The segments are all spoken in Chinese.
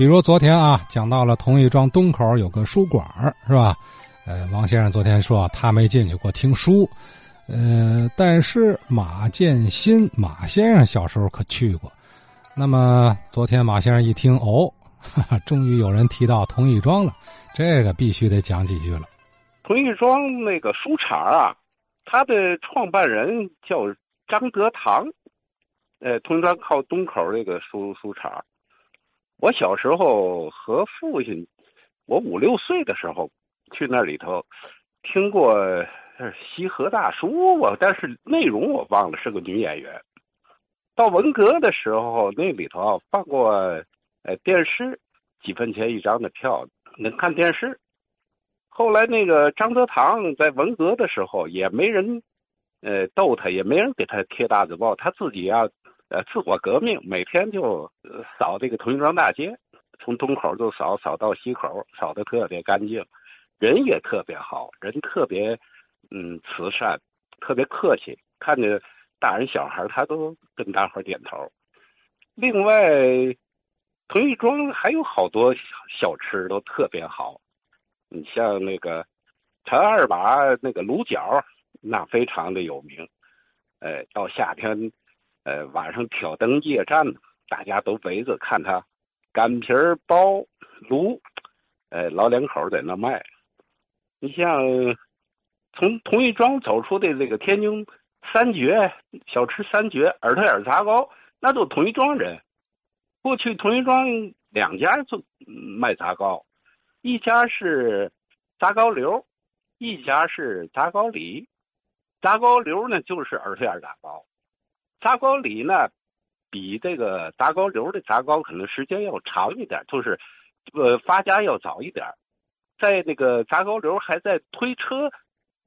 比如昨天啊，讲到了同义庄东口有个书馆是吧？呃，王先生昨天说他没进去过听书，呃，但是马建新马先生小时候可去过。那么昨天马先生一听，哦，终于有人提到同义庄了，这个必须得讲几句了。同义庄那个书场啊，它的创办人叫张德堂，呃，同义庄靠东口那个书书场。我小时候和父亲，我五六岁的时候去那里头听过西河大叔，我但是内容我忘了，是个女演员。到文革的时候，那里头放过呃电视，几分钱一张的票能看电视。后来那个张德堂在文革的时候也没人呃逗他，也没人给他贴大字报，他自己要。呃，自我革命，每天就扫这个同义庄大街，从东口就扫扫到西口，扫的特别干净，人也特别好，人特别嗯慈善，特别客气，看着大人小孩他都跟大伙点头。另外，同义庄还有好多小吃都特别好，你像那个陈二娃那个卤饺，那非常的有名。哎，到夏天。呃，晚上挑灯夜战，大家都围着看他擀皮儿包炉，呃，老两口在那卖。你像从同一庄走出的这个天津三绝小吃三绝耳朵眼炸糕，那都同一庄人。过去同一庄两家做卖炸糕，一家是炸糕刘，一家是炸糕李。炸糕刘呢，就是耳朵眼炸糕。炸糕里呢，比这个炸糕流的炸糕可能时间要长一点，就是呃发家要早一点。在那个炸糕流还在推车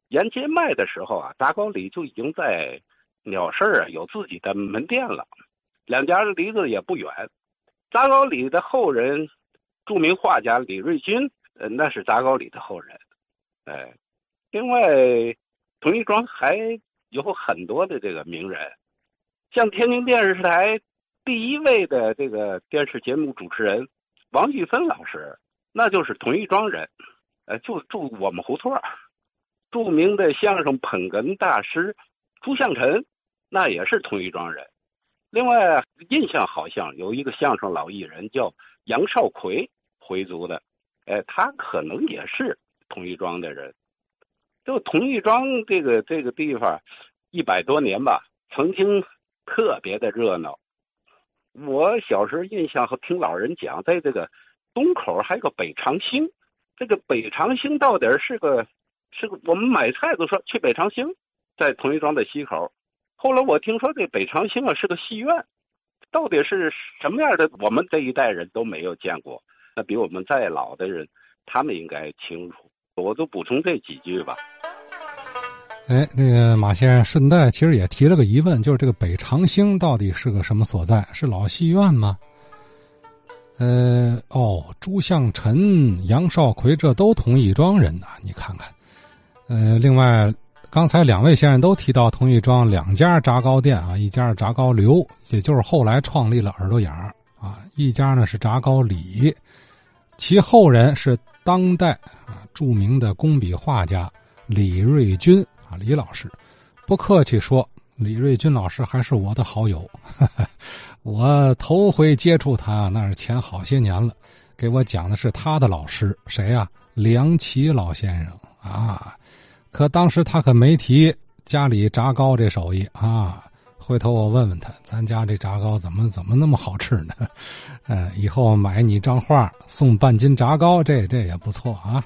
沿街卖的时候啊，炸糕里就已经在鸟市啊有自己的门店了。两家离得也不远。炸糕里的后人，著名画家李瑞军，呃，那是炸糕里的后人。哎，另外，同一庄还有很多的这个名人。像天津电视台第一位的这个电视节目主持人王玉芬老师，那就是同一庄人，呃，就住我们胡同著名的相声捧哏大师朱向臣，那也是同一庄人。另外，印象好像有一个相声老艺人叫杨少奎，回族的，哎，他可能也是同一庄的人。就同一庄这个这个地方，一百多年吧，曾经。特别的热闹。我小时候印象和听老人讲，在这个东口还有个北长兴。这个北长兴到底是个是个，我们买菜都说去北长兴，在同一庄的西口。后来我听说这北长兴啊是个戏院，到底是什么样的？我们这一代人都没有见过。那比我们再老的人，他们应该清楚。我就补充这几句吧。哎，那个马先生顺带其实也提了个疑问，就是这个北长兴到底是个什么所在？是老戏院吗？呃，哦，朱向臣、杨少奎这都同义庄人呐，你看看。呃，另外，刚才两位先生都提到同义庄两家炸糕店啊，一家是炸糕刘，也就是后来创立了耳朵眼儿啊，一家呢是炸糕李，其后人是当代啊著名的工笔画家李瑞军。李老师，不客气说，李瑞军老师还是我的好友。我头回接触他，那是前好些年了。给我讲的是他的老师，谁呀？梁启老先生啊。可当时他可没提家里炸糕这手艺啊。回头我问问他，咱家这炸糕怎么怎么那么好吃呢？呃，以后买你张画送半斤炸糕，这这也不错啊。